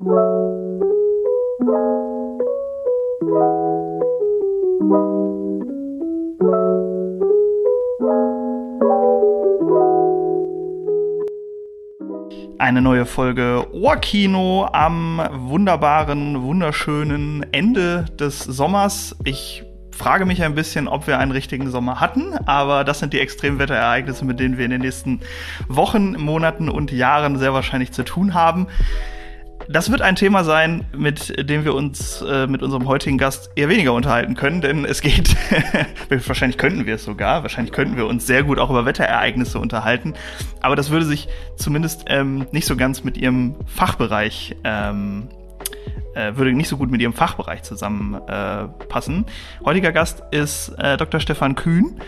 Eine neue Folge Ohrkino am wunderbaren, wunderschönen Ende des Sommers. Ich frage mich ein bisschen, ob wir einen richtigen Sommer hatten, aber das sind die Extremwetterereignisse, mit denen wir in den nächsten Wochen, Monaten und Jahren sehr wahrscheinlich zu tun haben. Das wird ein Thema sein, mit dem wir uns äh, mit unserem heutigen Gast eher weniger unterhalten können, denn es geht, wahrscheinlich könnten wir es sogar, wahrscheinlich könnten wir uns sehr gut auch über Wetterereignisse unterhalten, aber das würde sich zumindest ähm, nicht so ganz mit ihrem Fachbereich ähm, äh, würde nicht so gut mit ihrem Fachbereich zusammenpassen. Äh, Heutiger Gast ist äh, Dr. Stefan Kühn,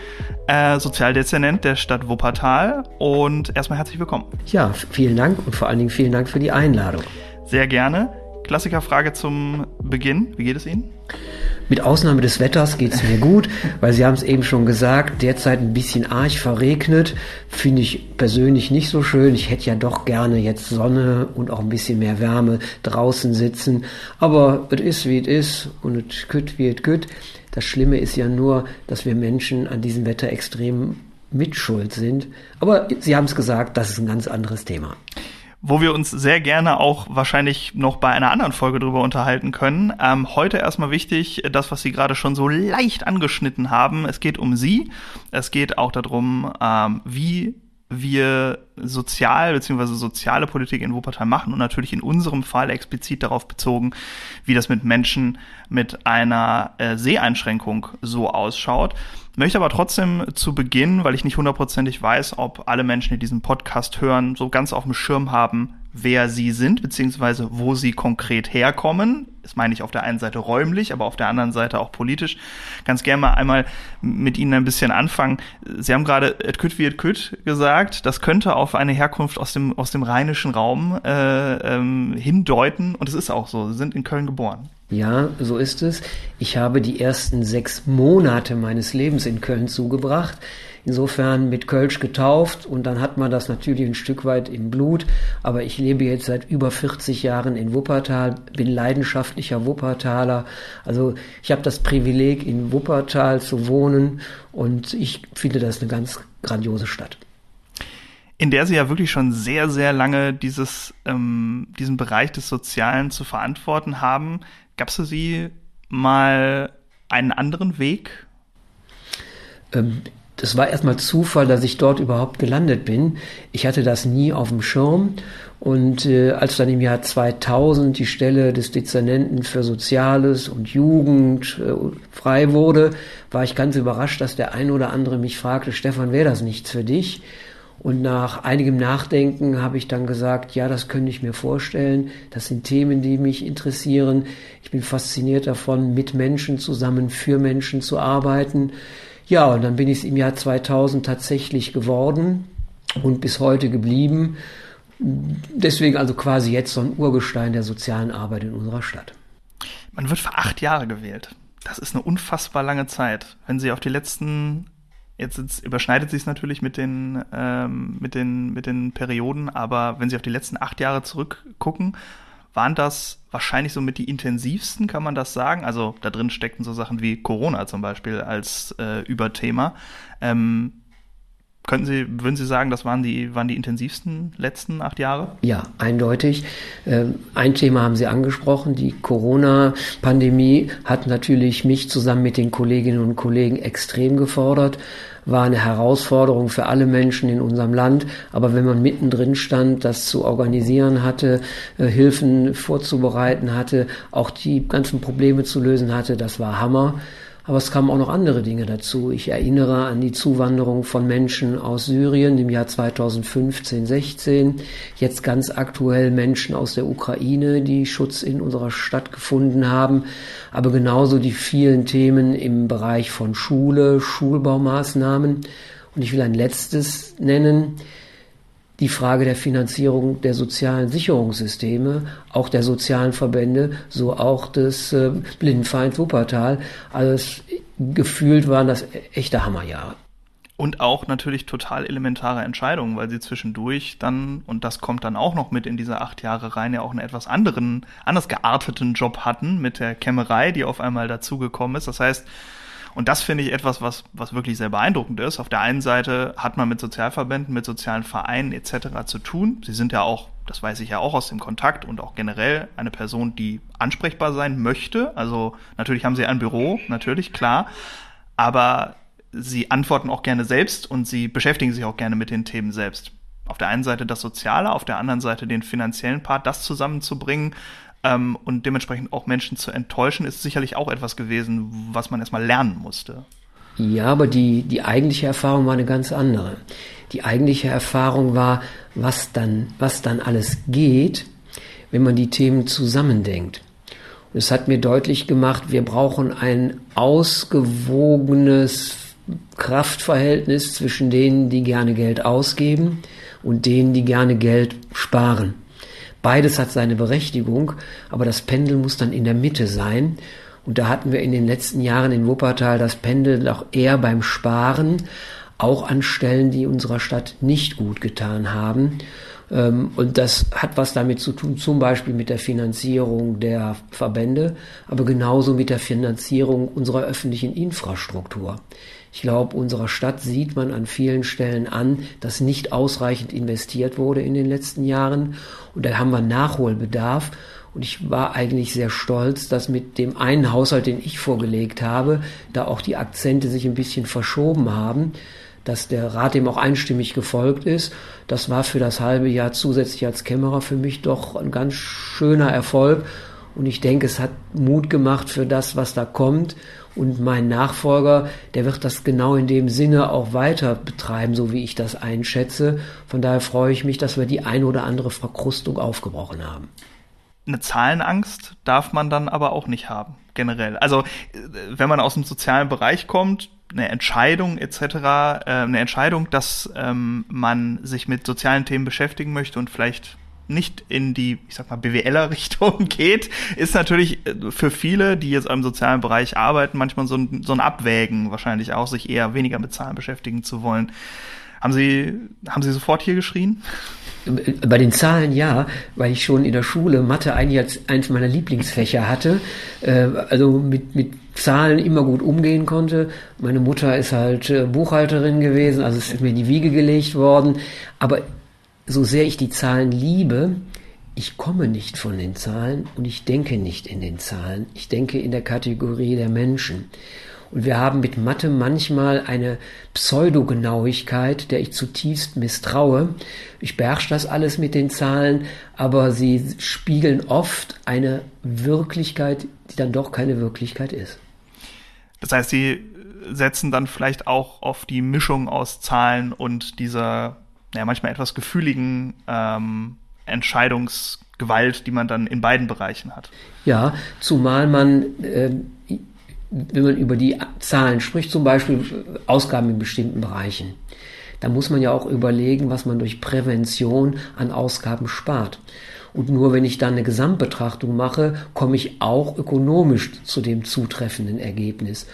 äh, Sozialdezernent der Stadt Wuppertal. Und erstmal herzlich willkommen. Ja, vielen Dank und vor allen Dingen vielen Dank für die Einladung. Sehr gerne. Klassikerfrage zum Beginn. Wie geht es Ihnen? Mit Ausnahme des Wetters geht es mir gut, weil Sie haben es eben schon gesagt, derzeit ein bisschen arg verregnet. Finde ich persönlich nicht so schön. Ich hätte ja doch gerne jetzt Sonne und auch ein bisschen mehr Wärme draußen sitzen. Aber es ist, wie es ist und es kütt, wie es kütt. Das Schlimme ist ja nur, dass wir Menschen an diesem Wetter extrem mitschuld sind. Aber Sie haben es gesagt, das ist ein ganz anderes Thema wo wir uns sehr gerne auch wahrscheinlich noch bei einer anderen Folge drüber unterhalten können. Ähm, heute erstmal wichtig, das, was Sie gerade schon so leicht angeschnitten haben. Es geht um Sie. Es geht auch darum, ähm, wie wir sozial bzw. soziale Politik in Wuppertal machen und natürlich in unserem Fall explizit darauf bezogen, wie das mit Menschen mit einer äh, Seheinschränkung so ausschaut. Möchte aber trotzdem zu Beginn, weil ich nicht hundertprozentig weiß, ob alle Menschen, die diesen Podcast hören, so ganz auf dem Schirm haben, wer sie sind, beziehungsweise wo sie konkret herkommen. Das meine ich auf der einen Seite räumlich, aber auf der anderen Seite auch politisch. Ganz gerne mal einmal mit Ihnen ein bisschen anfangen. Sie haben gerade et kütt wie et kütt gesagt. Das könnte auf eine Herkunft aus dem, aus dem rheinischen Raum äh, ähm, hindeuten. Und es ist auch so. Sie sind in Köln geboren. Ja, so ist es. Ich habe die ersten sechs Monate meines Lebens in Köln zugebracht. Insofern mit Kölsch getauft und dann hat man das natürlich ein Stück weit im Blut. Aber ich lebe jetzt seit über 40 Jahren in Wuppertal, bin leidenschaftlicher Wuppertaler. Also ich habe das Privileg, in Wuppertal zu wohnen und ich finde das eine ganz grandiose Stadt in der sie ja wirklich schon sehr, sehr lange dieses, ähm, diesen Bereich des Sozialen zu verantworten haben. Gab es für Sie mal einen anderen Weg? Ähm, das war erstmal Zufall, dass ich dort überhaupt gelandet bin. Ich hatte das nie auf dem Schirm. Und äh, als dann im Jahr 2000 die Stelle des Dezernenten für Soziales und Jugend äh, frei wurde, war ich ganz überrascht, dass der ein oder andere mich fragte, Stefan, wäre das nichts für dich? Und nach einigem Nachdenken habe ich dann gesagt, ja, das könnte ich mir vorstellen. Das sind Themen, die mich interessieren. Ich bin fasziniert davon, mit Menschen zusammen für Menschen zu arbeiten. Ja, und dann bin ich es im Jahr 2000 tatsächlich geworden und bis heute geblieben. Deswegen also quasi jetzt so ein Urgestein der sozialen Arbeit in unserer Stadt. Man wird für acht Jahre gewählt. Das ist eine unfassbar lange Zeit. Wenn Sie auf die letzten Jetzt, jetzt überschneidet sich es natürlich mit den, ähm, mit, den, mit den Perioden, aber wenn Sie auf die letzten acht Jahre zurückgucken, waren das wahrscheinlich so mit die intensivsten, kann man das sagen? Also da drin steckten so Sachen wie Corona zum Beispiel als äh, Überthema. Ähm, Könnten Sie, würden Sie sagen, das waren die, waren die intensivsten letzten acht Jahre? Ja, eindeutig. Ähm, ein Thema haben Sie angesprochen. Die Corona-Pandemie hat natürlich mich zusammen mit den Kolleginnen und Kollegen extrem gefordert war eine Herausforderung für alle Menschen in unserem Land. Aber wenn man mittendrin stand, das zu organisieren hatte, äh, Hilfen vorzubereiten hatte, auch die ganzen Probleme zu lösen hatte, das war Hammer. Aber es kamen auch noch andere Dinge dazu. Ich erinnere an die Zuwanderung von Menschen aus Syrien im Jahr 2015, 16. Jetzt ganz aktuell Menschen aus der Ukraine, die Schutz in unserer Stadt gefunden haben. Aber genauso die vielen Themen im Bereich von Schule, Schulbaumaßnahmen. Und ich will ein letztes nennen die Frage der Finanzierung der sozialen Sicherungssysteme, auch der sozialen Verbände, so auch des äh, Blindenvereins Wuppertal. Also es, gefühlt waren das echte Hammerjahre. Und auch natürlich total elementare Entscheidungen, weil sie zwischendurch dann, und das kommt dann auch noch mit in diese acht Jahre rein, ja auch einen etwas anderen, anders gearteten Job hatten mit der Kämmerei, die auf einmal dazugekommen ist. Das heißt, und das finde ich etwas, was, was wirklich sehr beeindruckend ist. Auf der einen Seite hat man mit Sozialverbänden, mit sozialen Vereinen etc. zu tun. Sie sind ja auch, das weiß ich ja auch aus dem Kontakt und auch generell eine Person, die ansprechbar sein möchte. Also natürlich haben sie ein Büro, natürlich, klar. Aber sie antworten auch gerne selbst und sie beschäftigen sich auch gerne mit den Themen selbst. Auf der einen Seite das Soziale, auf der anderen Seite den finanziellen Part, das zusammenzubringen ähm, und dementsprechend auch Menschen zu enttäuschen, ist sicherlich auch etwas gewesen, was man erstmal lernen musste. Ja, aber die, die eigentliche Erfahrung war eine ganz andere. Die eigentliche Erfahrung war, was dann, was dann alles geht, wenn man die Themen zusammendenkt. Und es hat mir deutlich gemacht, wir brauchen ein ausgewogenes Kraftverhältnis zwischen denen, die gerne Geld ausgeben und denen, die gerne Geld sparen. Beides hat seine Berechtigung, aber das Pendel muss dann in der Mitte sein. Und da hatten wir in den letzten Jahren in Wuppertal das Pendel doch eher beim Sparen, auch an Stellen, die unserer Stadt nicht gut getan haben. Ähm, und das hat was damit zu tun, zum Beispiel mit der Finanzierung der Verbände, aber genauso mit der Finanzierung unserer öffentlichen Infrastruktur. Ich glaube, unserer Stadt sieht man an vielen Stellen an, dass nicht ausreichend investiert wurde in den letzten Jahren. Und da haben wir Nachholbedarf. Und ich war eigentlich sehr stolz, dass mit dem einen Haushalt, den ich vorgelegt habe, da auch die Akzente sich ein bisschen verschoben haben, dass der Rat dem auch einstimmig gefolgt ist. Das war für das halbe Jahr zusätzlich als Kämmerer für mich doch ein ganz schöner Erfolg. Und ich denke, es hat Mut gemacht für das, was da kommt. Und mein Nachfolger, der wird das genau in dem Sinne auch weiter betreiben, so wie ich das einschätze. Von daher freue ich mich, dass wir die ein oder andere Verkrustung aufgebrochen haben. Eine Zahlenangst darf man dann aber auch nicht haben, generell. Also, wenn man aus dem sozialen Bereich kommt, eine Entscheidung etc., äh, eine Entscheidung, dass ähm, man sich mit sozialen Themen beschäftigen möchte und vielleicht nicht in die, ich sag mal, BWLer-Richtung geht, ist natürlich äh, für viele, die jetzt im sozialen Bereich arbeiten, manchmal so ein, so ein Abwägen wahrscheinlich auch, sich eher weniger mit Zahlen beschäftigen zu wollen. Haben Sie, haben Sie sofort hier geschrien? Bei den Zahlen ja, weil ich schon in der Schule Mathe eigentlich als eins meiner Lieblingsfächer hatte, äh, also mit, mit Zahlen immer gut umgehen konnte. Meine Mutter ist halt äh, Buchhalterin gewesen, also es ist mir in die Wiege gelegt worden. Aber so sehr ich die Zahlen liebe, ich komme nicht von den Zahlen und ich denke nicht in den Zahlen. Ich denke in der Kategorie der Menschen. Und wir haben mit Mathe manchmal eine Pseudogenauigkeit, der ich zutiefst misstraue. Ich beherrsche das alles mit den Zahlen, aber sie spiegeln oft eine Wirklichkeit, die dann doch keine Wirklichkeit ist. Das heißt, sie setzen dann vielleicht auch auf die Mischung aus Zahlen und dieser ja, manchmal etwas gefühligen ähm, Entscheidungsgewalt, die man dann in beiden Bereichen hat. Ja, zumal man, äh, wenn man über die Zahlen spricht, zum Beispiel Ausgaben in bestimmten Bereichen, da muss man ja auch überlegen, was man durch Prävention an Ausgaben spart. Und nur wenn ich dann eine Gesamtbetrachtung mache, komme ich auch ökonomisch zu dem zutreffenden Ergebnis.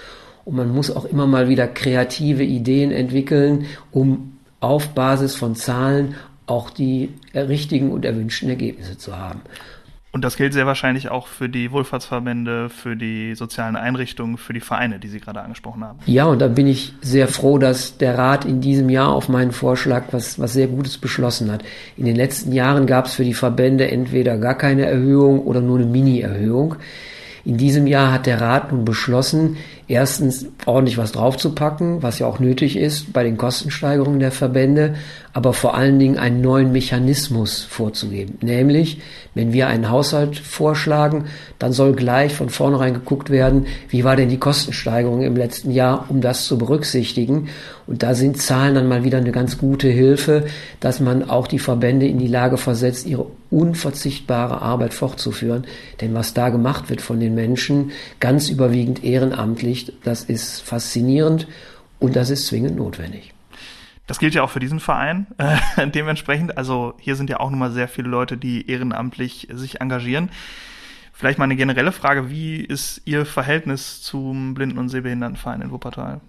Und man muss auch immer mal wieder kreative Ideen entwickeln, um auf Basis von Zahlen auch die richtigen und erwünschten Ergebnisse zu haben. Und das gilt sehr wahrscheinlich auch für die Wohlfahrtsverbände, für die sozialen Einrichtungen, für die Vereine, die Sie gerade angesprochen haben. Ja, und da bin ich sehr froh, dass der Rat in diesem Jahr auf meinen Vorschlag was, was sehr Gutes beschlossen hat. In den letzten Jahren gab es für die Verbände entweder gar keine Erhöhung oder nur eine Mini-Erhöhung. In diesem Jahr hat der Rat nun beschlossen, erstens ordentlich was draufzupacken, was ja auch nötig ist bei den Kostensteigerungen der Verbände, aber vor allen Dingen einen neuen Mechanismus vorzugeben. Nämlich, wenn wir einen Haushalt vorschlagen, dann soll gleich von vornherein geguckt werden, wie war denn die Kostensteigerung im letzten Jahr, um das zu berücksichtigen. Und da sind Zahlen dann mal wieder eine ganz gute Hilfe, dass man auch die Verbände in die Lage versetzt, ihre unverzichtbare Arbeit fortzuführen. Denn was da gemacht wird von den Menschen, ganz überwiegend ehrenamtlich, das ist faszinierend und das ist zwingend notwendig. Das gilt ja auch für diesen Verein äh, dementsprechend. Also hier sind ja auch nochmal sehr viele Leute, die ehrenamtlich sich engagieren. Vielleicht mal eine generelle Frage, wie ist Ihr Verhältnis zum Blinden- und Sehbehindertenverein in Wuppertal?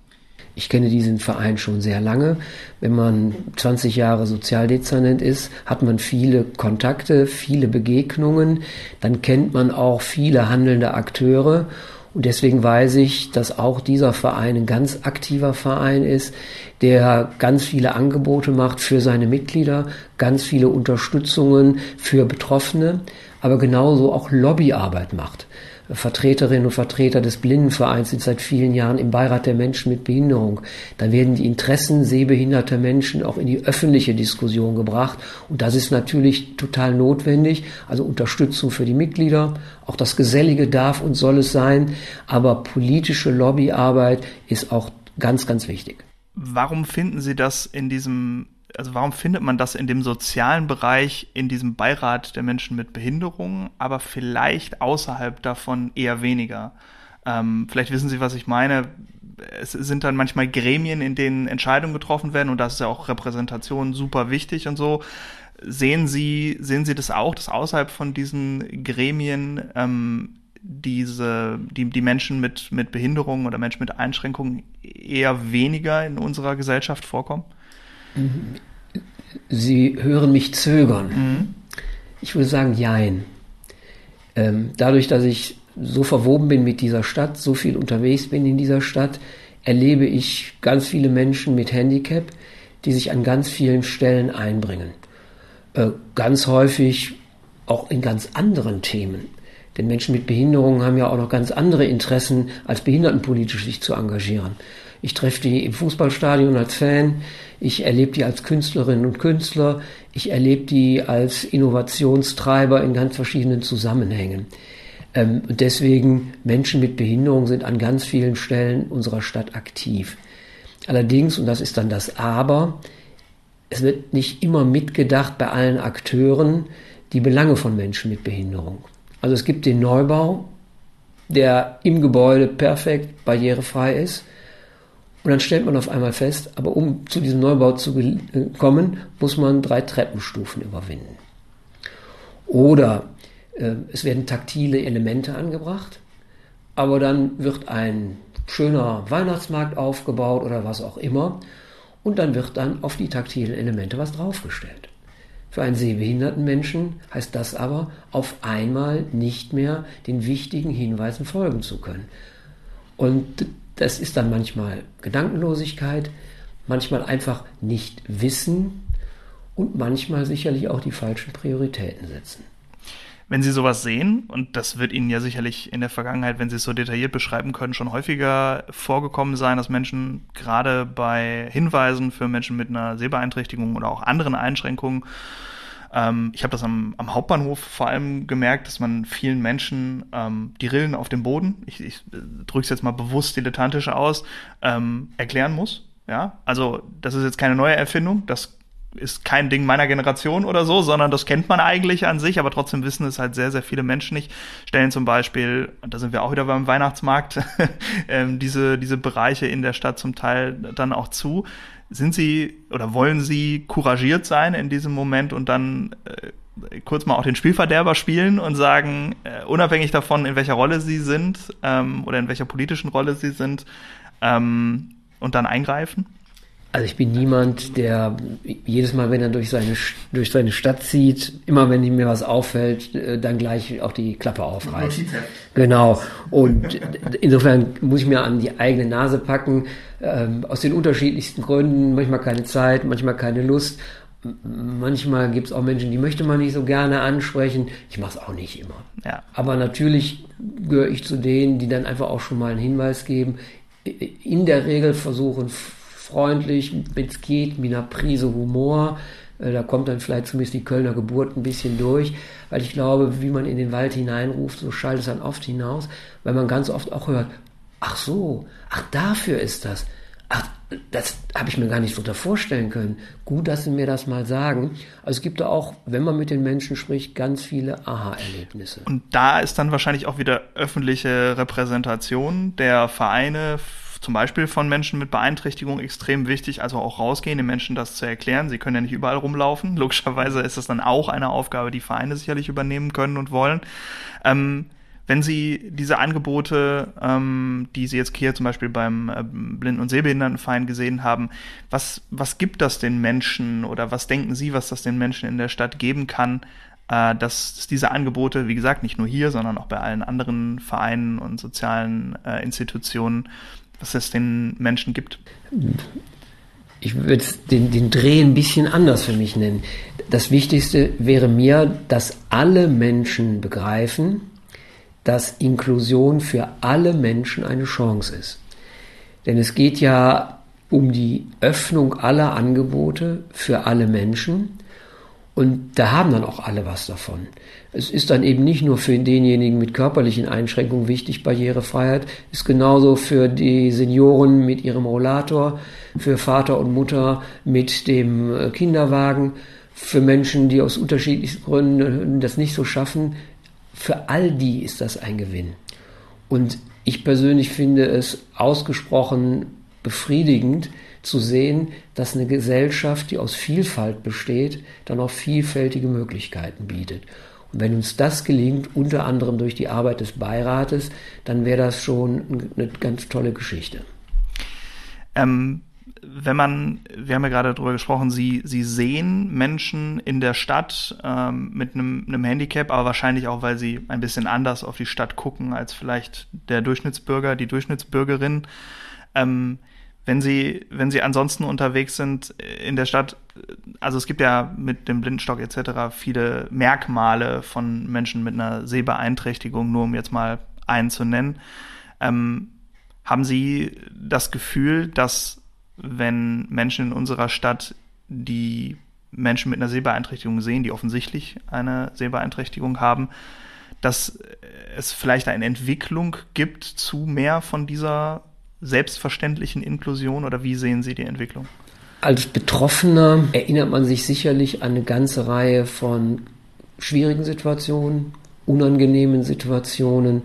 Ich kenne diesen Verein schon sehr lange. Wenn man 20 Jahre Sozialdezernent ist, hat man viele Kontakte, viele Begegnungen. Dann kennt man auch viele handelnde Akteure. Und deswegen weiß ich, dass auch dieser Verein ein ganz aktiver Verein ist, der ganz viele Angebote macht für seine Mitglieder, ganz viele Unterstützungen für Betroffene, aber genauso auch Lobbyarbeit macht. Vertreterinnen und Vertreter des Blindenvereins sind seit vielen Jahren im Beirat der Menschen mit Behinderung. Da werden die Interessen sehbehinderter Menschen auch in die öffentliche Diskussion gebracht. Und das ist natürlich total notwendig. Also Unterstützung für die Mitglieder. Auch das Gesellige darf und soll es sein. Aber politische Lobbyarbeit ist auch ganz, ganz wichtig. Warum finden Sie das in diesem also warum findet man das in dem sozialen Bereich, in diesem Beirat der Menschen mit Behinderungen, aber vielleicht außerhalb davon eher weniger? Ähm, vielleicht wissen Sie, was ich meine. Es sind dann manchmal Gremien, in denen Entscheidungen getroffen werden und da ist ja auch Repräsentation super wichtig und so. Sehen Sie, sehen Sie das auch, dass außerhalb von diesen Gremien ähm, diese, die, die Menschen mit, mit Behinderungen oder Menschen mit Einschränkungen eher weniger in unserer Gesellschaft vorkommen? Sie hören mich zögern. Mhm. Ich würde sagen, jein. Ähm, dadurch, dass ich so verwoben bin mit dieser Stadt, so viel unterwegs bin in dieser Stadt, erlebe ich ganz viele Menschen mit Handicap, die sich an ganz vielen Stellen einbringen. Äh, ganz häufig auch in ganz anderen Themen. Denn Menschen mit Behinderungen haben ja auch noch ganz andere Interessen, als behindertenpolitisch sich zu engagieren. Ich treffe die im Fußballstadion als Fan, ich erlebe die als Künstlerinnen und Künstler, ich erlebe die als Innovationstreiber in ganz verschiedenen Zusammenhängen. Ähm, und deswegen Menschen mit Behinderung sind an ganz vielen Stellen unserer Stadt aktiv. Allerdings, und das ist dann das Aber, es wird nicht immer mitgedacht bei allen Akteuren die Belange von Menschen mit Behinderung. Also es gibt den Neubau, der im Gebäude perfekt barrierefrei ist. Und dann stellt man auf einmal fest, aber um zu diesem Neubau zu kommen, muss man drei Treppenstufen überwinden. Oder äh, es werden taktile Elemente angebracht, aber dann wird ein schöner Weihnachtsmarkt aufgebaut oder was auch immer. Und dann wird dann auf die taktilen Elemente was draufgestellt. Für einen sehbehinderten Menschen heißt das aber, auf einmal nicht mehr den wichtigen Hinweisen folgen zu können. Und das ist dann manchmal Gedankenlosigkeit, manchmal einfach nicht wissen und manchmal sicherlich auch die falschen Prioritäten setzen. Wenn Sie sowas sehen, und das wird Ihnen ja sicherlich in der Vergangenheit, wenn Sie es so detailliert beschreiben können, schon häufiger vorgekommen sein, dass Menschen gerade bei Hinweisen für Menschen mit einer Sehbeeinträchtigung oder auch anderen Einschränkungen ähm, ich habe das am, am, Hauptbahnhof vor allem gemerkt, dass man vielen Menschen ähm, die Rillen auf dem Boden, ich, ich drücke es jetzt mal bewusst dilettantisch aus, ähm, erklären muss. Ja, also das ist jetzt keine neue Erfindung, das ist kein Ding meiner Generation oder so, sondern das kennt man eigentlich an sich, aber trotzdem wissen es halt sehr, sehr viele Menschen nicht. Stellen zum Beispiel, und da sind wir auch wieder beim Weihnachtsmarkt, ähm, diese, diese Bereiche in der Stadt zum Teil dann auch zu. Sind Sie oder wollen Sie couragiert sein in diesem Moment und dann äh, kurz mal auch den Spielverderber spielen und sagen, äh, unabhängig davon, in welcher Rolle Sie sind ähm, oder in welcher politischen Rolle Sie sind, ähm, und dann eingreifen? Also ich bin niemand, der jedes Mal, wenn er durch seine, durch seine Stadt zieht, immer wenn mir was auffällt, äh, dann gleich auch die Klappe aufreißt. Genau. Und insofern muss ich mir an die eigene Nase packen, ähm, aus den unterschiedlichsten Gründen, manchmal keine Zeit, manchmal keine Lust. Manchmal gibt es auch Menschen, die möchte man nicht so gerne ansprechen. Ich mache es auch nicht immer. Ja. Aber natürlich gehöre ich zu denen, die dann einfach auch schon mal einen Hinweis geben. In der Regel versuchen freundlich, wenn es geht, mit einer Prise Humor. Äh, da kommt dann vielleicht zumindest die Kölner Geburt ein bisschen durch, weil ich glaube, wie man in den Wald hineinruft, so schallt es dann oft hinaus, weil man ganz oft auch hört, ach so, ach dafür ist das. Ach, das habe ich mir gar nicht so vorstellen können. Gut, dass Sie mir das mal sagen. Also es gibt da auch, wenn man mit den Menschen spricht, ganz viele Aha-Erlebnisse. Und da ist dann wahrscheinlich auch wieder öffentliche Repräsentation der Vereine zum Beispiel von Menschen mit Beeinträchtigung extrem wichtig, also auch rausgehen, den Menschen das zu erklären. Sie können ja nicht überall rumlaufen. Logischerweise ist das dann auch eine Aufgabe, die Vereine sicherlich übernehmen können und wollen. Ähm, Wenn Sie diese Angebote, ähm, die Sie jetzt hier zum Beispiel beim äh, Blinden- und Sehbehindertenverein gesehen haben, was, was gibt das den Menschen oder was denken Sie, was das den Menschen in der Stadt geben kann, äh, dass diese Angebote, wie gesagt, nicht nur hier, sondern auch bei allen anderen Vereinen und sozialen äh, Institutionen, was es den Menschen gibt? Ich würde den, den Dreh ein bisschen anders für mich nennen. Das Wichtigste wäre mir, dass alle Menschen begreifen, dass Inklusion für alle Menschen eine Chance ist. Denn es geht ja um die Öffnung aller Angebote für alle Menschen. Und da haben dann auch alle was davon. Es ist dann eben nicht nur für denjenigen mit körperlichen Einschränkungen wichtig, Barrierefreiheit, ist genauso für die Senioren mit ihrem Rollator, für Vater und Mutter mit dem äh, Kinderwagen, für Menschen, die aus unterschiedlichsten Gründen das nicht so schaffen, für all die ist das ein Gewinn. Und ich persönlich finde es ausgesprochen befriedigend zu sehen, dass eine Gesellschaft, die aus Vielfalt besteht, dann auch vielfältige Möglichkeiten bietet. Und wenn uns das gelingt, unter anderem durch die Arbeit des Beirates, dann wäre das schon eine ganz tolle Geschichte. Ähm, wenn man, wir haben ja gerade darüber gesprochen, Sie, Sie sehen Menschen in der Stadt ähm, mit einem, einem Handicap, aber wahrscheinlich auch, weil Sie ein bisschen anders auf die Stadt gucken als vielleicht der Durchschnittsbürger, die Durchschnittsbürgerin. Ähm, wenn Sie, wenn Sie ansonsten unterwegs sind in der Stadt, also es gibt ja mit dem Blindenstock etc. viele Merkmale von Menschen mit einer Sehbeeinträchtigung, nur um jetzt mal einen zu nennen. Ähm, haben Sie das Gefühl, dass wenn Menschen in unserer Stadt die Menschen mit einer Sehbeeinträchtigung sehen, die offensichtlich eine Sehbeeinträchtigung haben, dass es vielleicht eine Entwicklung gibt zu mehr von dieser selbstverständlichen Inklusion oder wie sehen Sie die Entwicklung? Als Betroffener erinnert man sich sicherlich an eine ganze Reihe von schwierigen Situationen, unangenehmen Situationen,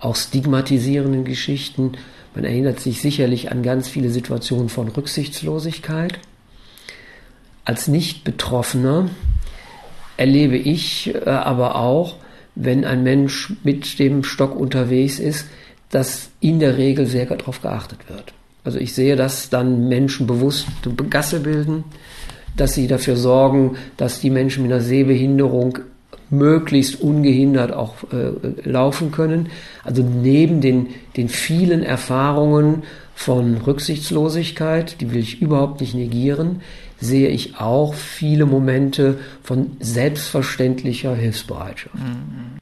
auch stigmatisierenden Geschichten, man erinnert sich sicherlich an ganz viele Situationen von Rücksichtslosigkeit. Als Nicht-Betroffener erlebe ich äh, aber auch, wenn ein Mensch mit dem Stock unterwegs ist, dass in der Regel sehr darauf geachtet wird. Also ich sehe, dass dann Menschen bewusst Gasse bilden, dass sie dafür sorgen, dass die Menschen mit einer Sehbehinderung möglichst ungehindert auch äh, laufen können. Also neben den, den vielen Erfahrungen von Rücksichtslosigkeit, die will ich überhaupt nicht negieren, sehe ich auch viele Momente von selbstverständlicher Hilfsbereitschaft. Mhm.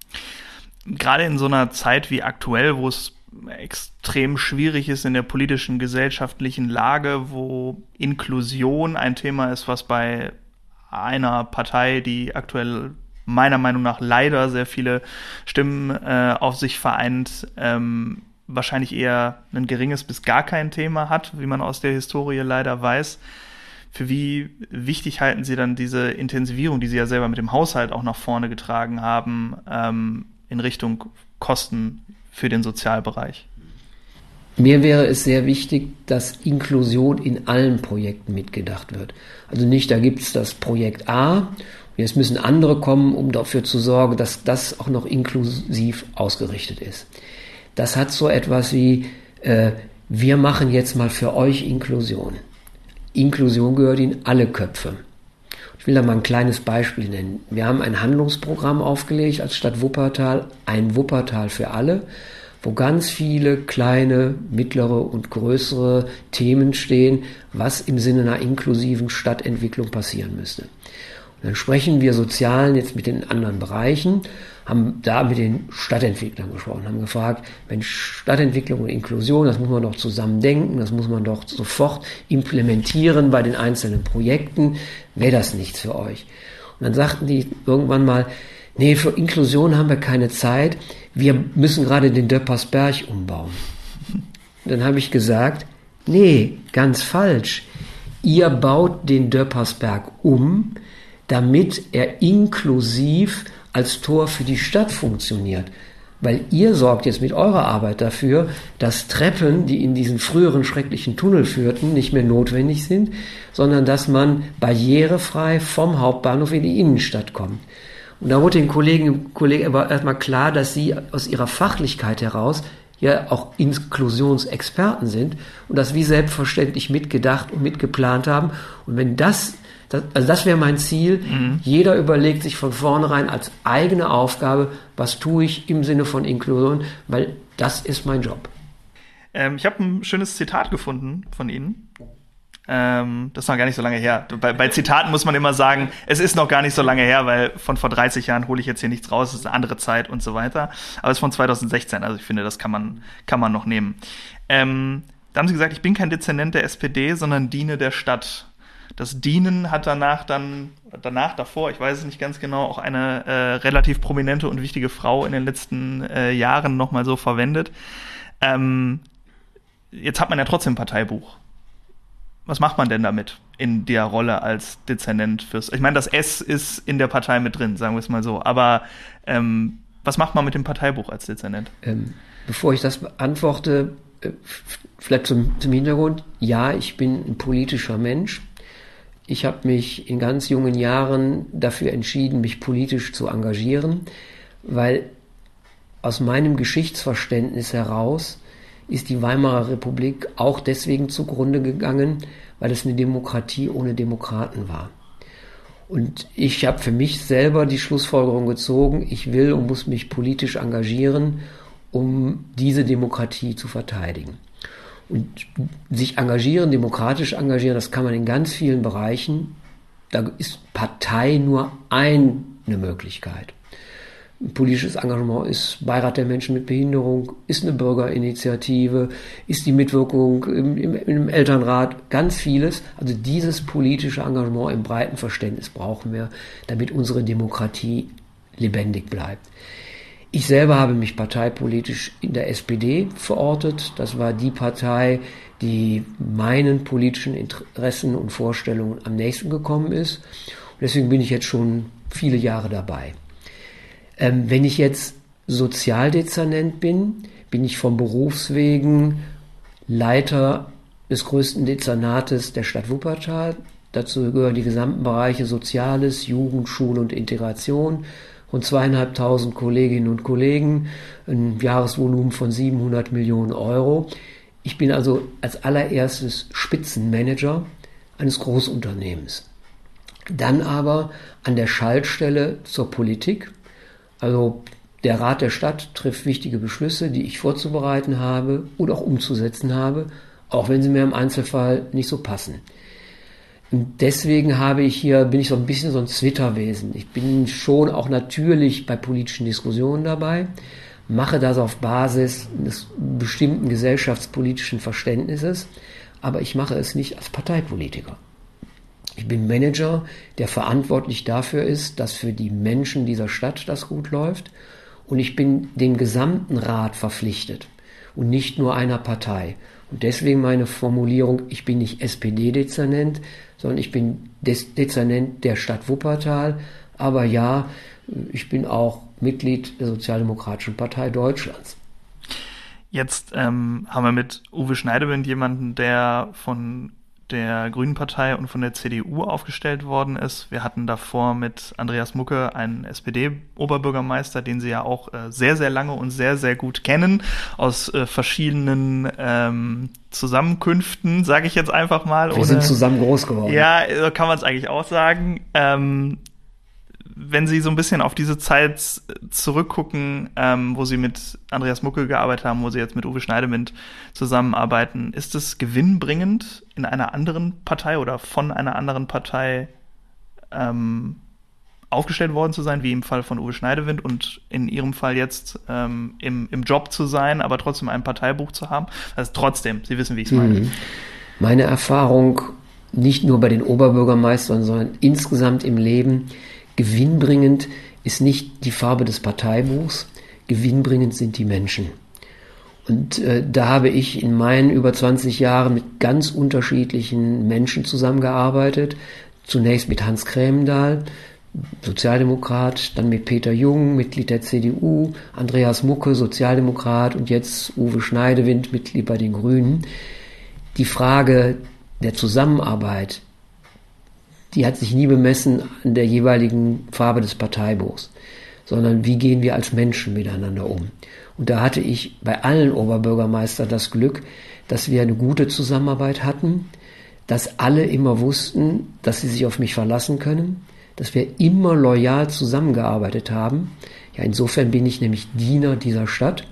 Gerade in so einer Zeit wie aktuell, wo es extrem schwierig ist in der politischen, gesellschaftlichen Lage, wo Inklusion ein Thema ist, was bei einer Partei, die aktuell meiner Meinung nach leider sehr viele Stimmen äh, auf sich vereint, ähm, wahrscheinlich eher ein geringes bis gar kein Thema hat, wie man aus der Historie leider weiß. Für wie wichtig halten Sie dann diese Intensivierung, die Sie ja selber mit dem Haushalt auch nach vorne getragen haben, ähm, in Richtung Kosten für den Sozialbereich? Mir wäre es sehr wichtig, dass Inklusion in allen Projekten mitgedacht wird. Also nicht, da gibt es das Projekt A Jetzt müssen andere kommen, um dafür zu sorgen, dass das auch noch inklusiv ausgerichtet ist. Das hat so etwas wie, äh, wir machen jetzt mal für euch Inklusion. Inklusion gehört in alle Köpfe. Ich will da mal ein kleines Beispiel nennen. Wir haben ein Handlungsprogramm aufgelegt als Stadt Wuppertal, ein Wuppertal für alle, wo ganz viele kleine, mittlere und größere Themen stehen, was im Sinne einer inklusiven Stadtentwicklung passieren müsste dann sprechen wir Sozialen jetzt mit den anderen Bereichen, haben da mit den Stadtentwicklern gesprochen, haben gefragt, wenn Stadtentwicklung und Inklusion, das muss man doch zusammen denken, das muss man doch sofort implementieren bei den einzelnen Projekten, wäre das nichts für euch? Und dann sagten die irgendwann mal, nee, für Inklusion haben wir keine Zeit, wir müssen gerade den Döppersberg umbauen. dann habe ich gesagt, nee, ganz falsch. Ihr baut den Döppersberg um, damit er inklusiv als Tor für die Stadt funktioniert. Weil ihr sorgt jetzt mit eurer Arbeit dafür, dass Treppen, die in diesen früheren schrecklichen Tunnel führten, nicht mehr notwendig sind, sondern dass man barrierefrei vom Hauptbahnhof in die Innenstadt kommt. Und da wurde den Kolleginnen und Kollegen erstmal klar, dass sie aus ihrer Fachlichkeit heraus ja auch Inklusionsexperten sind und das wie selbstverständlich mitgedacht und mitgeplant haben. Und wenn das, das also das wäre mein Ziel, mhm. jeder überlegt sich von vornherein als eigene Aufgabe, was tue ich im Sinne von Inklusion, weil das ist mein Job. Ähm, ich habe ein schönes Zitat gefunden von Ihnen. Ähm, das ist noch gar nicht so lange her. Bei, bei, Zitaten muss man immer sagen, es ist noch gar nicht so lange her, weil von vor 30 Jahren hole ich jetzt hier nichts raus, es ist eine andere Zeit und so weiter. Aber es ist von 2016, also ich finde, das kann man, kann man noch nehmen. Ähm, da haben sie gesagt, ich bin kein Dezernent der SPD, sondern diene der Stadt. Das Dienen hat danach dann, danach, davor, ich weiß es nicht ganz genau, auch eine äh, relativ prominente und wichtige Frau in den letzten äh, Jahren nochmal so verwendet. Ähm, jetzt hat man ja trotzdem ein Parteibuch was macht man denn damit in der Rolle als Dezernent fürs? Ich meine, das S ist in der Partei mit drin, sagen wir es mal so. Aber ähm, was macht man mit dem Parteibuch als Dezernent? Ähm, bevor ich das beantworte, äh, vielleicht zum, zum Hintergrund. Ja, ich bin ein politischer Mensch. Ich habe mich in ganz jungen Jahren dafür entschieden, mich politisch zu engagieren, weil aus meinem Geschichtsverständnis heraus ist die Weimarer Republik auch deswegen zugrunde gegangen, weil es eine Demokratie ohne Demokraten war. Und ich habe für mich selber die Schlussfolgerung gezogen, ich will und muss mich politisch engagieren, um diese Demokratie zu verteidigen. Und sich engagieren, demokratisch engagieren, das kann man in ganz vielen Bereichen. Da ist Partei nur eine Möglichkeit politisches Engagement ist Beirat der Menschen mit Behinderung, ist eine Bürgerinitiative, ist die Mitwirkung im, im, im, Elternrat, ganz vieles. Also dieses politische Engagement im breiten Verständnis brauchen wir, damit unsere Demokratie lebendig bleibt. Ich selber habe mich parteipolitisch in der SPD verortet. Das war die Partei, die meinen politischen Interessen und Vorstellungen am nächsten gekommen ist. Und deswegen bin ich jetzt schon viele Jahre dabei. Ähm, wenn ich jetzt Sozialdezernent bin, bin ich vom Berufswegen Leiter des größten Dezernates der Stadt Wuppertal. Dazu gehören die gesamten Bereiche Soziales, Jugend, Schule und Integration. Rund zweieinhalbtausend Kolleginnen und Kollegen, ein Jahresvolumen von 700 Millionen Euro. Ich bin also als allererstes Spitzenmanager eines Großunternehmens. Dann aber an der Schaltstelle zur Politik, also der Rat der Stadt trifft wichtige Beschlüsse, die ich vorzubereiten habe und auch umzusetzen habe, auch wenn sie mir im Einzelfall nicht so passen. Und deswegen habe ich hier, bin ich so ein bisschen so ein Zwitterwesen. Ich bin schon auch natürlich bei politischen Diskussionen dabei, mache das auf Basis des bestimmten gesellschaftspolitischen Verständnisses, aber ich mache es nicht als Parteipolitiker. Ich bin Manager, der verantwortlich dafür ist, dass für die Menschen dieser Stadt das gut läuft. Und ich bin dem gesamten Rat verpflichtet und nicht nur einer Partei. Und deswegen meine Formulierung, ich bin nicht SPD-Dezernent, sondern ich bin Dezernent der Stadt Wuppertal. Aber ja, ich bin auch Mitglied der Sozialdemokratischen Partei Deutschlands. Jetzt ähm, haben wir mit Uwe Schneidewind jemanden, der von der Grünen Partei und von der CDU aufgestellt worden ist. Wir hatten davor mit Andreas Mucke einen SPD-Oberbürgermeister, den Sie ja auch äh, sehr, sehr lange und sehr, sehr gut kennen, aus äh, verschiedenen ähm, Zusammenkünften, sage ich jetzt einfach mal. Wir sind zusammen groß geworden. Ja, so kann man es eigentlich auch sagen. Ähm, wenn Sie so ein bisschen auf diese Zeit zurückgucken, ähm, wo Sie mit Andreas Mucke gearbeitet haben, wo Sie jetzt mit Uwe Schneidewind zusammenarbeiten, ist es gewinnbringend, in einer anderen Partei oder von einer anderen Partei ähm, aufgestellt worden zu sein, wie im Fall von Uwe Schneidewind und in Ihrem Fall jetzt ähm, im, im Job zu sein, aber trotzdem ein Parteibuch zu haben? Also trotzdem, Sie wissen, wie ich es meine. Mhm. Meine Erfahrung nicht nur bei den Oberbürgermeistern, sondern insgesamt im Leben Gewinnbringend ist nicht die Farbe des Parteibuchs, gewinnbringend sind die Menschen. Und äh, da habe ich in meinen über 20 Jahren mit ganz unterschiedlichen Menschen zusammengearbeitet. Zunächst mit Hans Krämendahl, Sozialdemokrat, dann mit Peter Jung, Mitglied der CDU, Andreas Mucke, Sozialdemokrat und jetzt Uwe Schneidewind, Mitglied bei den Grünen. Die Frage der Zusammenarbeit die hat sich nie bemessen an der jeweiligen Farbe des Parteibuchs, sondern wie gehen wir als Menschen miteinander um. Und da hatte ich bei allen Oberbürgermeistern das Glück, dass wir eine gute Zusammenarbeit hatten, dass alle immer wussten, dass sie sich auf mich verlassen können, dass wir immer loyal zusammengearbeitet haben. Ja, insofern bin ich nämlich Diener dieser Stadt.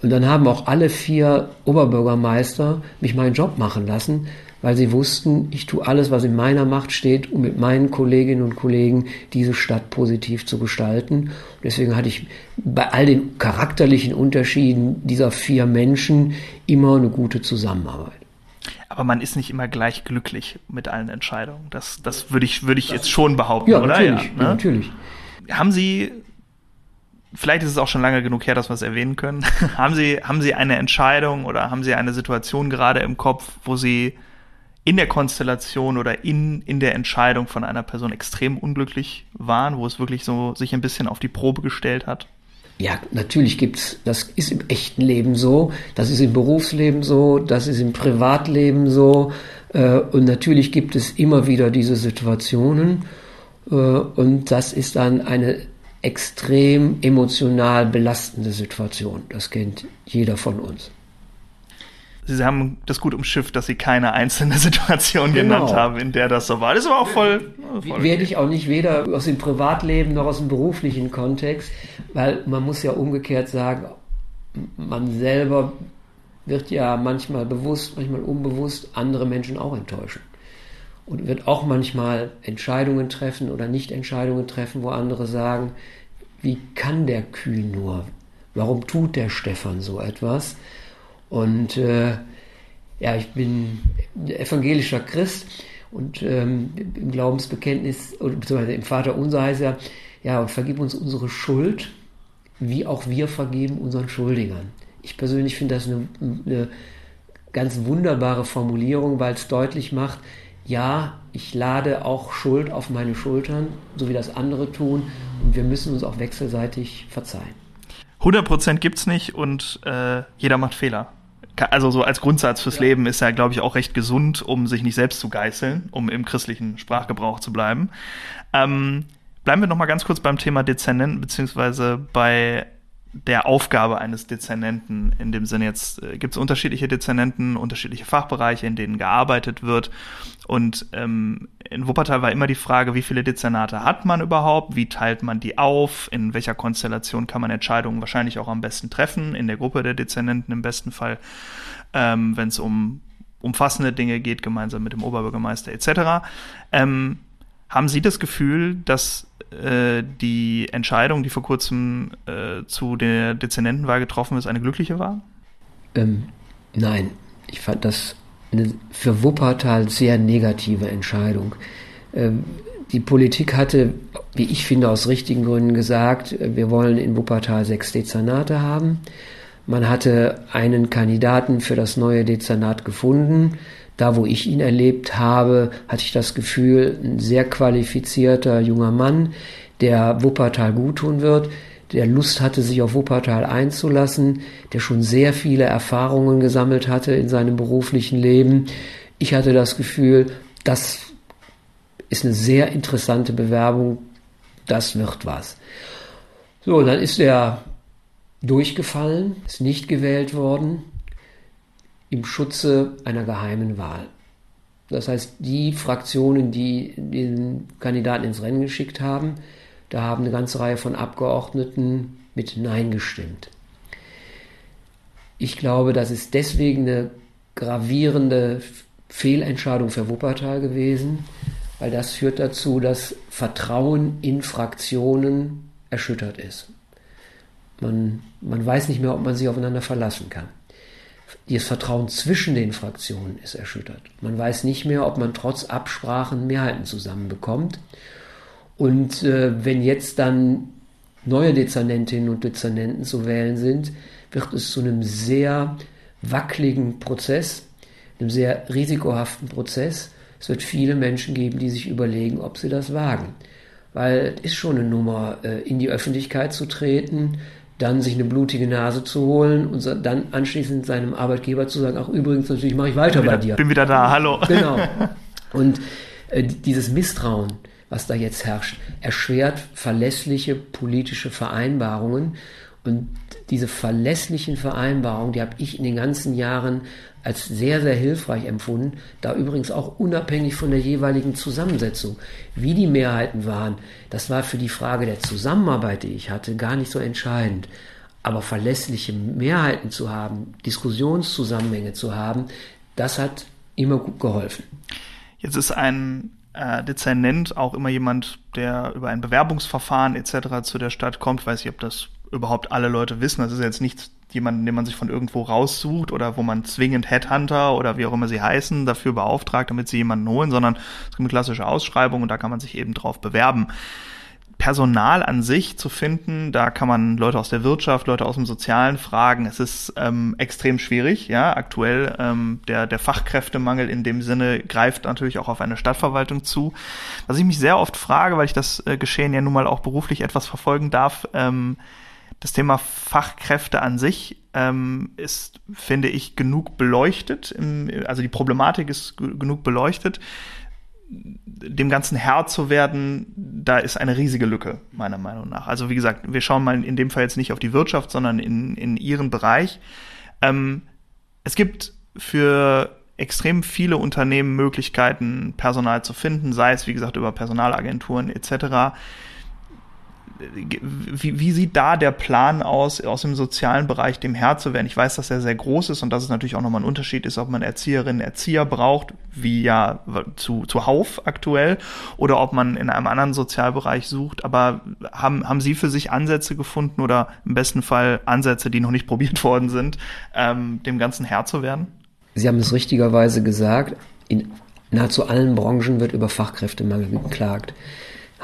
Und dann haben auch alle vier Oberbürgermeister mich meinen Job machen lassen, weil sie wussten, ich tue alles, was in meiner Macht steht, um mit meinen Kolleginnen und Kollegen diese Stadt positiv zu gestalten. Deswegen hatte ich bei all den charakterlichen Unterschieden dieser vier Menschen immer eine gute Zusammenarbeit. Aber man ist nicht immer gleich glücklich mit allen Entscheidungen. Das, das würde ich, würde ich jetzt schon behaupten, ja, oder? Natürlich, ja, ne? natürlich. Haben Sie vielleicht ist es auch schon lange genug her, dass wir es erwähnen können. haben Sie, haben Sie eine Entscheidung oder haben Sie eine Situation gerade im Kopf, wo Sie in der Konstellation oder in, in der Entscheidung von einer Person extrem unglücklich waren, wo es wirklich so sich ein bisschen auf die Probe gestellt hat? Ja, natürlich gibt's, das ist im echten Leben so, das ist im Berufsleben so, das ist im Privatleben so, äh, und natürlich gibt es immer wieder diese Situationen, äh, und das ist dann eine extrem emotional belastende Situation. Das kennt jeder von uns. Sie haben das gut umschifft, dass Sie keine einzelne Situation genau. genannt haben, in der das so war. Das war auch voll. voll Werde ich auch nicht weder aus dem Privatleben noch aus dem beruflichen Kontext, weil man muss ja umgekehrt sagen, man selber wird ja manchmal bewusst, manchmal unbewusst andere Menschen auch enttäuschen. Und wird auch manchmal Entscheidungen treffen oder nicht Entscheidungen treffen, wo andere sagen, wie kann der Kühn nur? Warum tut der Stefan so etwas? Und äh, ja, ich bin evangelischer Christ und ähm, im Glaubensbekenntnis, beziehungsweise im Vater unser heißt ja, ja, und vergib uns unsere Schuld, wie auch wir vergeben unseren Schuldigern. Ich persönlich finde das eine, eine ganz wunderbare Formulierung, weil es deutlich macht, ja, ich lade auch Schuld auf meine Schultern, so wie das andere tun, und wir müssen uns auch wechselseitig verzeihen. 100% gibt es nicht und äh, jeder macht Fehler also so als Grundsatz fürs ja. Leben ist ja, glaube ich, auch recht gesund, um sich nicht selbst zu geißeln, um im christlichen Sprachgebrauch zu bleiben. Ähm, bleiben wir noch mal ganz kurz beim Thema Dezernenten, beziehungsweise bei der Aufgabe eines Dezernenten. In dem Sinne jetzt äh, gibt es unterschiedliche Dezernenten, unterschiedliche Fachbereiche, in denen gearbeitet wird. Und ähm, in Wuppertal war immer die Frage, wie viele Dezernate hat man überhaupt? Wie teilt man die auf? In welcher Konstellation kann man Entscheidungen wahrscheinlich auch am besten treffen? In der Gruppe der Dezernenten im besten Fall, ähm, wenn es um umfassende Dinge geht, gemeinsam mit dem Oberbürgermeister etc. Ähm, haben Sie das Gefühl, dass äh, die Entscheidung, die vor kurzem äh, zu der Dezernentenwahl getroffen ist, eine glückliche war? Ähm, nein, ich fand das eine für Wuppertal sehr negative Entscheidung. Ähm, die Politik hatte, wie ich finde, aus richtigen Gründen gesagt, wir wollen in Wuppertal sechs Dezernate haben. Man hatte einen Kandidaten für das neue Dezernat gefunden. Da, wo ich ihn erlebt habe, hatte ich das Gefühl, ein sehr qualifizierter junger Mann, der Wuppertal guttun wird, der Lust hatte, sich auf Wuppertal einzulassen, der schon sehr viele Erfahrungen gesammelt hatte in seinem beruflichen Leben. Ich hatte das Gefühl, das ist eine sehr interessante Bewerbung, das wird was. So, dann ist er durchgefallen, ist nicht gewählt worden im Schutze einer geheimen Wahl. Das heißt, die Fraktionen, die den Kandidaten ins Rennen geschickt haben, da haben eine ganze Reihe von Abgeordneten mit Nein gestimmt. Ich glaube, das ist deswegen eine gravierende Fehlentscheidung für Wuppertal gewesen, weil das führt dazu, dass Vertrauen in Fraktionen erschüttert ist. Man, man weiß nicht mehr, ob man sich aufeinander verlassen kann. Das Vertrauen zwischen den Fraktionen ist erschüttert. Man weiß nicht mehr, ob man trotz Absprachen Mehrheiten zusammenbekommt. Und äh, wenn jetzt dann neue Dezernentinnen und Dezernenten zu wählen sind, wird es zu einem sehr wackeligen Prozess, einem sehr risikohaften Prozess. Es wird viele Menschen geben, die sich überlegen, ob sie das wagen. Weil es ist schon eine Nummer, äh, in die Öffentlichkeit zu treten, dann sich eine blutige Nase zu holen und dann anschließend seinem Arbeitgeber zu sagen, ach übrigens, natürlich mache ich weiter bin bei wieder, dir. Bin wieder da, hallo. Genau. Und äh, dieses Misstrauen, was da jetzt herrscht, erschwert verlässliche politische Vereinbarungen. Und diese verlässlichen Vereinbarungen, die habe ich in den ganzen Jahren als sehr, sehr hilfreich empfunden, da übrigens auch unabhängig von der jeweiligen Zusammensetzung. Wie die Mehrheiten waren, das war für die Frage der Zusammenarbeit, die ich hatte, gar nicht so entscheidend. Aber verlässliche Mehrheiten zu haben, Diskussionszusammenhänge zu haben, das hat immer gut geholfen. Jetzt ist ein äh, Dezernent auch immer jemand, der über ein Bewerbungsverfahren etc. zu der Stadt kommt. Ich weiß nicht, ob das überhaupt alle Leute wissen. Das ist jetzt nicht jemand, den man sich von irgendwo raussucht oder wo man zwingend Headhunter oder wie auch immer sie heißen, dafür beauftragt, damit sie jemanden holen, sondern es gibt eine klassische Ausschreibung und da kann man sich eben drauf bewerben. Personal an sich zu finden. Da kann man Leute aus der Wirtschaft, Leute aus dem Sozialen fragen. Es ist ähm, extrem schwierig, ja, aktuell. Ähm, der, der Fachkräftemangel in dem Sinne greift natürlich auch auf eine Stadtverwaltung zu. Was ich mich sehr oft frage, weil ich das äh, Geschehen ja nun mal auch beruflich etwas verfolgen darf, ähm, das Thema Fachkräfte an sich ähm, ist, finde ich, genug beleuchtet. Im, also die Problematik ist genug beleuchtet dem Ganzen Herr zu werden, da ist eine riesige Lücke, meiner Meinung nach. Also wie gesagt, wir schauen mal in dem Fall jetzt nicht auf die Wirtschaft, sondern in, in ihren Bereich. Ähm, es gibt für extrem viele Unternehmen Möglichkeiten, Personal zu finden, sei es, wie gesagt, über Personalagenturen etc wie, wie sieht da der Plan aus, aus dem sozialen Bereich dem Herr zu werden? Ich weiß, dass er sehr groß ist und dass es natürlich auch nochmal ein Unterschied ist, ob man Erzieherinnen, Erzieher braucht, wie ja zu, zu Hauf aktuell, oder ob man in einem anderen Sozialbereich sucht. Aber haben, haben Sie für sich Ansätze gefunden oder im besten Fall Ansätze, die noch nicht probiert worden sind, ähm, dem Ganzen Herr zu werden? Sie haben es richtigerweise gesagt. In nahezu allen Branchen wird über Fachkräftemangel geklagt.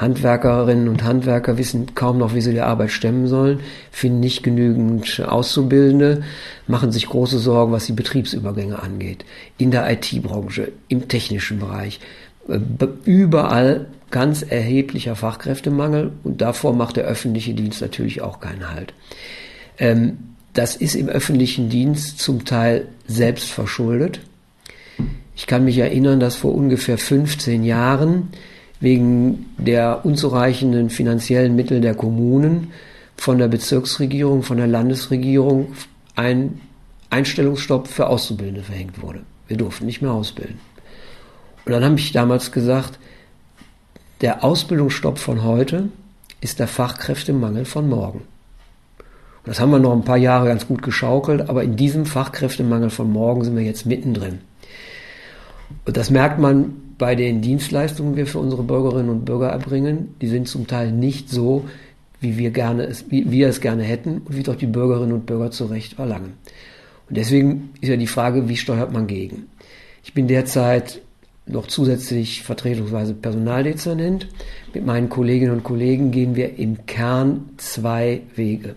Handwerkerinnen und Handwerker wissen kaum noch, wie sie die Arbeit stemmen sollen, finden nicht genügend Auszubildende, machen sich große Sorgen, was die Betriebsübergänge angeht. In der IT-Branche, im technischen Bereich, äh, überall ganz erheblicher Fachkräftemangel und davor macht der öffentliche Dienst natürlich auch keinen Halt. Ähm, das ist im öffentlichen Dienst zum Teil selbst verschuldet. Ich kann mich erinnern, dass vor ungefähr 15 Jahren wegen der unzureichenden finanziellen Mittel der Kommunen von der Bezirksregierung, von der Landesregierung ein Einstellungsstopp für Auszubildende verhängt wurde. Wir durften nicht mehr ausbilden. Und dann habe ich damals gesagt, der Ausbildungsstopp von heute ist der Fachkräftemangel von morgen. Und das haben wir noch ein paar Jahre ganz gut geschaukelt, aber in diesem Fachkräftemangel von morgen sind wir jetzt mittendrin. Und das merkt man bei den Dienstleistungen, die wir für unsere Bürgerinnen und Bürger erbringen. Die sind zum Teil nicht so, wie wir gerne es, wie wir es gerne hätten und wie doch die Bürgerinnen und Bürger zu Recht verlangen. Und deswegen ist ja die Frage, wie steuert man gegen? Ich bin derzeit noch zusätzlich vertretungsweise Personaldezernent. Mit meinen Kolleginnen und Kollegen gehen wir im Kern zwei Wege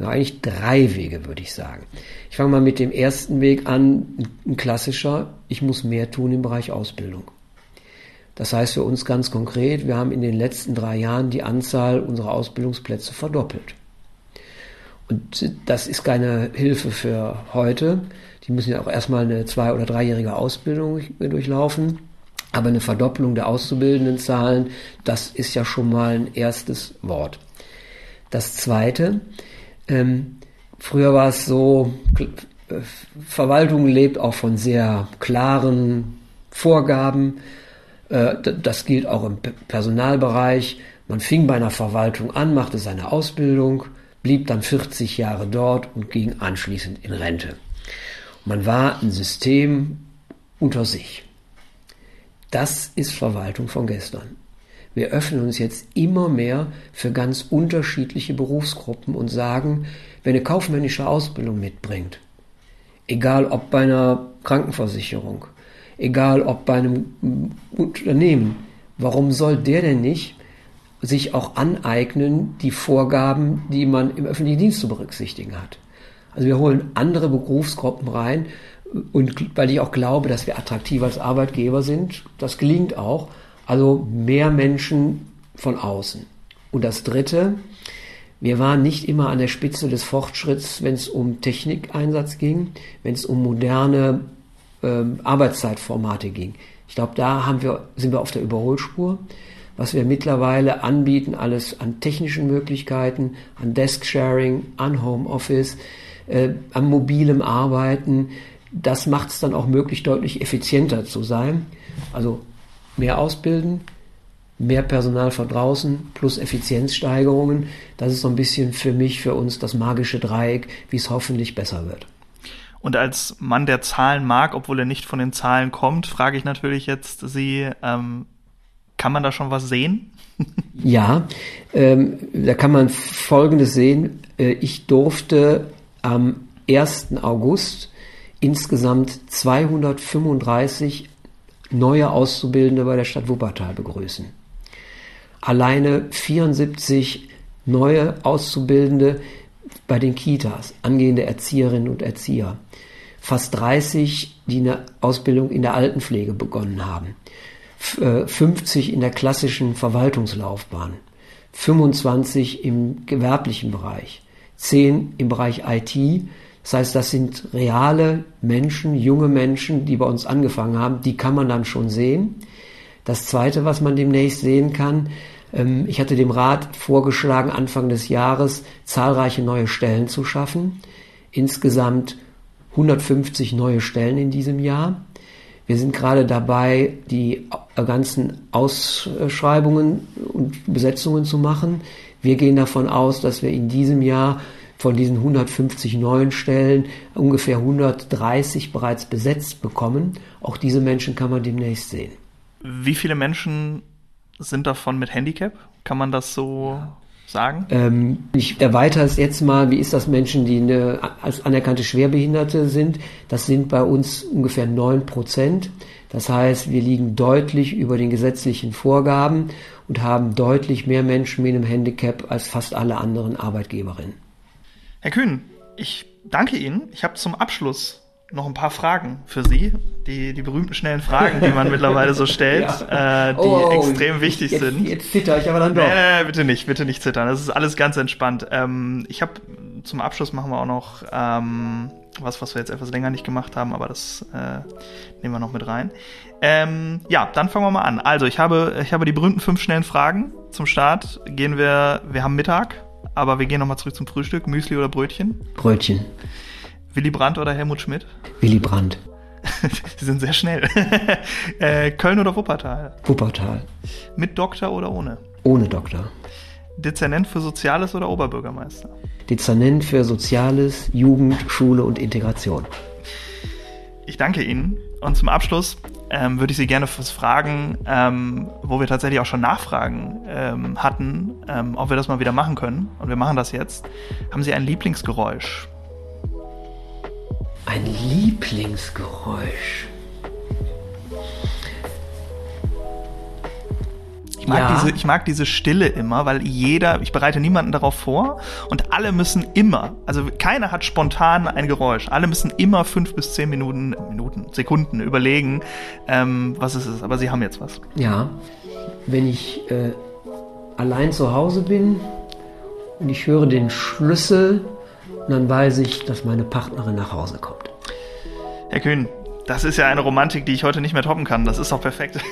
ja, eigentlich drei Wege, würde ich sagen. Ich fange mal mit dem ersten Weg an, ein klassischer, ich muss mehr tun im Bereich Ausbildung. Das heißt für uns ganz konkret, wir haben in den letzten drei Jahren die Anzahl unserer Ausbildungsplätze verdoppelt. Und das ist keine Hilfe für heute. Die müssen ja auch erstmal eine zwei- oder dreijährige Ausbildung durchlaufen. Aber eine Verdopplung der Auszubildendenzahlen, das ist ja schon mal ein erstes Wort. Das zweite, ähm, früher war es so, äh, Verwaltung lebt auch von sehr klaren Vorgaben. Äh, das gilt auch im Personalbereich. Man fing bei einer Verwaltung an, machte seine Ausbildung, blieb dann 40 Jahre dort und ging anschließend in Rente. Man war ein System unter sich. Das ist Verwaltung von gestern. Wir öffnen uns jetzt immer mehr für ganz unterschiedliche Berufsgruppen und sagen, wer eine kaufmännische Ausbildung mitbringt, egal ob bei einer Krankenversicherung, egal ob bei einem Unternehmen, warum soll der denn nicht sich auch aneignen, die Vorgaben, die man im öffentlichen Dienst zu berücksichtigen hat? Also wir holen andere Berufsgruppen rein und weil ich auch glaube, dass wir attraktiv als Arbeitgeber sind, das gelingt auch, also mehr Menschen von außen. Und das Dritte, wir waren nicht immer an der Spitze des Fortschritts, wenn es um Technikeinsatz ging, wenn es um moderne ähm, Arbeitszeitformate ging. Ich glaube, da haben wir, sind wir auf der Überholspur. Was wir mittlerweile anbieten, alles an technischen Möglichkeiten, an Desk-Sharing, an Homeoffice, äh, an mobilem Arbeiten, das macht es dann auch möglich, deutlich effizienter zu sein. Also mehr ausbilden, mehr Personal von draußen plus Effizienzsteigerungen. Das ist so ein bisschen für mich, für uns das magische Dreieck, wie es hoffentlich besser wird. Und als Mann, der Zahlen mag, obwohl er nicht von den Zahlen kommt, frage ich natürlich jetzt Sie, ähm, kann man da schon was sehen? ja, ähm, da kann man Folgendes sehen. Äh, ich durfte am 1. August insgesamt 235 neue Auszubildende bei der Stadt Wuppertal begrüßen. Alleine 74 neue Auszubildende bei den Kitas, angehende Erzieherinnen und Erzieher. Fast 30, die eine Ausbildung in der Altenpflege begonnen haben. 50 äh, in der klassischen Verwaltungslaufbahn. 25 im gewerblichen Bereich. 10 im Bereich IT. Das heißt, das sind reale Menschen, junge Menschen, die bei uns angefangen haben. Die kann man dann schon sehen. Das Zweite, was man demnächst sehen kann, ähm, ich hatte dem Rat vorgeschlagen, Anfang des Jahres zahlreiche neue Stellen zu schaffen. Insgesamt 150 neue Stellen in diesem Jahr. Wir sind gerade dabei, die ganzen Ausschreibungen und Besetzungen zu machen. Wir gehen davon aus, dass wir in diesem Jahr von diesen 150 neuen Stellen ungefähr 130 bereits besetzt bekommen. Auch diese Menschen kann man demnächst sehen. Wie viele Menschen sind davon mit Handicap? Kann man das so ja. sagen? Ähm, ich erweitere es jetzt mal. Wie ist das Menschen, die eine, als anerkannte Schwerbehinderte sind? Das sind bei uns ungefähr 9 Prozent. Das heißt, wir liegen deutlich über den gesetzlichen Vorgaben und haben deutlich mehr Menschen mit einem Handicap als fast alle anderen Arbeitgeberinnen. Herr Kühn, ich danke Ihnen. Ich habe zum Abschluss noch ein paar Fragen für Sie. Die, die berühmten schnellen Fragen, die man mittlerweile so stellt, ja. äh, die oh, oh, extrem wichtig jetzt, sind. Jetzt zitter ich aber dann doch. Nee, bitte nicht, bitte nicht zittern. Das ist alles ganz entspannt. Ähm, ich habe zum Abschluss machen wir auch noch ähm, was, was wir jetzt etwas länger nicht gemacht haben, aber das äh, nehmen wir noch mit rein. Ähm, ja, dann fangen wir mal an. Also ich habe, ich habe die berühmten fünf schnellen Fragen zum Start. Gehen wir, wir haben Mittag, aber wir gehen nochmal zurück zum Frühstück. Müsli oder Brötchen? Brötchen. Willy Brandt oder Helmut Schmidt? Willy Brandt. Sie sind sehr schnell. äh, Köln oder Wuppertal? Wuppertal. Mit Doktor oder ohne? Ohne Doktor. Dezernent für Soziales oder Oberbürgermeister? Dezernent für Soziales, Jugend, Schule und Integration. Ich danke Ihnen. Und zum Abschluss ähm, würde ich Sie gerne fragen, ähm, wo wir tatsächlich auch schon Nachfragen ähm, hatten, ähm, ob wir das mal wieder machen können. Und wir machen das jetzt. Haben Sie ein Lieblingsgeräusch? Ein Lieblingsgeräusch. Mag, ja. diese, ich mag diese Stille immer, weil jeder, ich bereite niemanden darauf vor und alle müssen immer, also keiner hat spontan ein Geräusch. Alle müssen immer fünf bis zehn Minuten, Minuten, Sekunden überlegen, ähm, was es ist. Aber sie haben jetzt was. Ja, wenn ich äh, allein zu Hause bin und ich höre den Schlüssel dann weiß ich, dass meine Partnerin nach Hause kommt. Herr Kühn, das ist ja eine Romantik, die ich heute nicht mehr toppen kann. Das ist doch perfekt.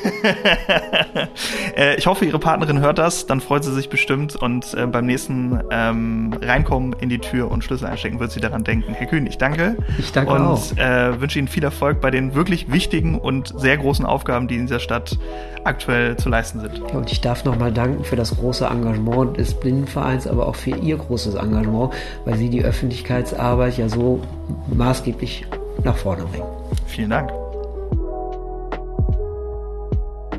Äh, ich hoffe, Ihre Partnerin hört das. Dann freut sie sich bestimmt. Und äh, beim nächsten ähm, Reinkommen in die Tür und Schlüssel einstecken, wird sie daran denken. Herr Kühn, ich danke. Ich danke und, auch. Und äh, wünsche Ihnen viel Erfolg bei den wirklich wichtigen und sehr großen Aufgaben, die in dieser Stadt aktuell zu leisten sind. Ja, und ich darf nochmal danken für das große Engagement des Blindenvereins, aber auch für Ihr großes Engagement, weil Sie die Öffentlichkeitsarbeit ja so maßgeblich nach vorne bringen. Vielen Dank.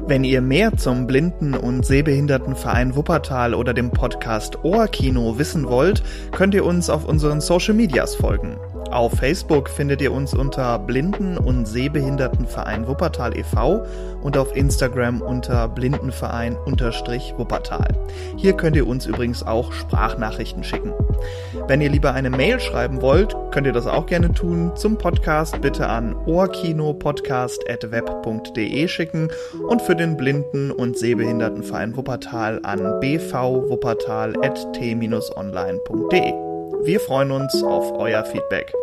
Wenn ihr mehr zum Blinden- und Sehbehindertenverein Wuppertal oder dem Podcast Ohrkino wissen wollt, könnt ihr uns auf unseren Social Medias folgen. Auf Facebook findet ihr uns unter Blinden- und Sehbehindertenverein Wuppertal e.V. und auf Instagram unter Blindenverein-Wuppertal. Hier könnt ihr uns übrigens auch Sprachnachrichten schicken. Wenn ihr lieber eine Mail schreiben wollt, könnt ihr das auch gerne tun. Zum Podcast bitte an ohrkinopodcast.web.de schicken und für den Blinden- und Sehbehindertenverein Wuppertal an bvwuppertal.t-online.de. Wir freuen uns auf euer Feedback.